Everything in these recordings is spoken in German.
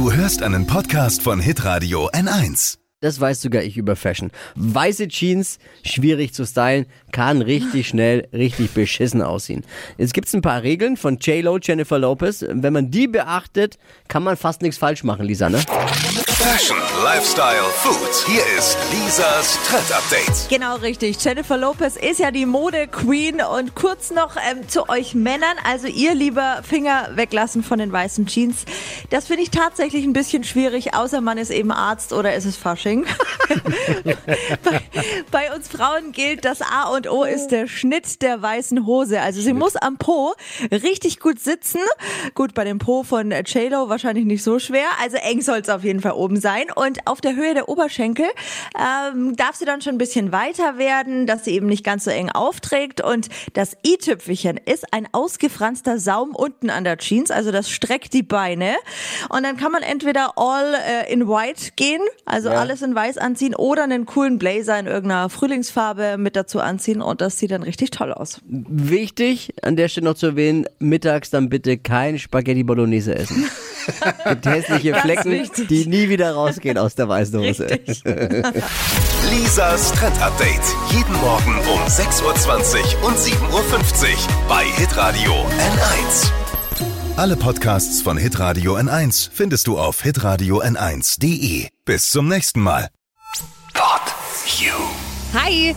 Du hörst einen Podcast von Hitradio N1. Das weiß sogar ich über Fashion. Weiße Jeans, schwierig zu stylen, kann richtig schnell, richtig beschissen aussehen. Jetzt gibt's ein paar Regeln von J-Lo, Jennifer Lopez. Wenn man die beachtet, kann man fast nichts falsch machen, Lisa, ne? Fashion, Lifestyle, Food. Hier ist Lisas Trend Update. Genau richtig. Jennifer Lopez ist ja die Mode-Queen. Und kurz noch ähm, zu euch Männern. Also ihr lieber Finger weglassen von den weißen Jeans. Das finde ich tatsächlich ein bisschen schwierig, außer man ist eben Arzt oder ist es Fasching. bei, bei uns Frauen gilt, das A und O ist der Schnitt der weißen Hose. Also sie muss am Po richtig gut sitzen. Gut, bei dem Po von J-Lo wahrscheinlich nicht so schwer. Also eng soll es auf jeden Fall oben sein. Und auf der Höhe der Oberschenkel ähm, darf sie dann schon ein bisschen weiter werden, dass sie eben nicht ganz so eng aufträgt. Und das i-Tüpfelchen ist ein ausgefranster Saum unten an der Jeans. Also das streckt die Beine. Und dann kann man entweder all äh, in white gehen, also Ja. alles in weiß anziehen, oder einen coolen Blazer in irgendeiner Frühlingsfarbe mit dazu anziehen. Und das sieht dann richtig toll aus. Wichtig, an der Stelle noch zu erwähnen, mittags dann bitte kein Spaghetti Bolognese essen. Gibt hässliche Flecken, die nie wieder rausgehen aus der weißen Hose. Lisas Trend Update. Jeden Morgen um 6.20 Uhr und 7.50 Uhr bei Hitradio N1. Alle Podcasts von Hitradio N1 findest du auf hitradio n1.de. Bis zum nächsten Mal. Pod You. Hi,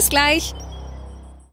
Bis gleich.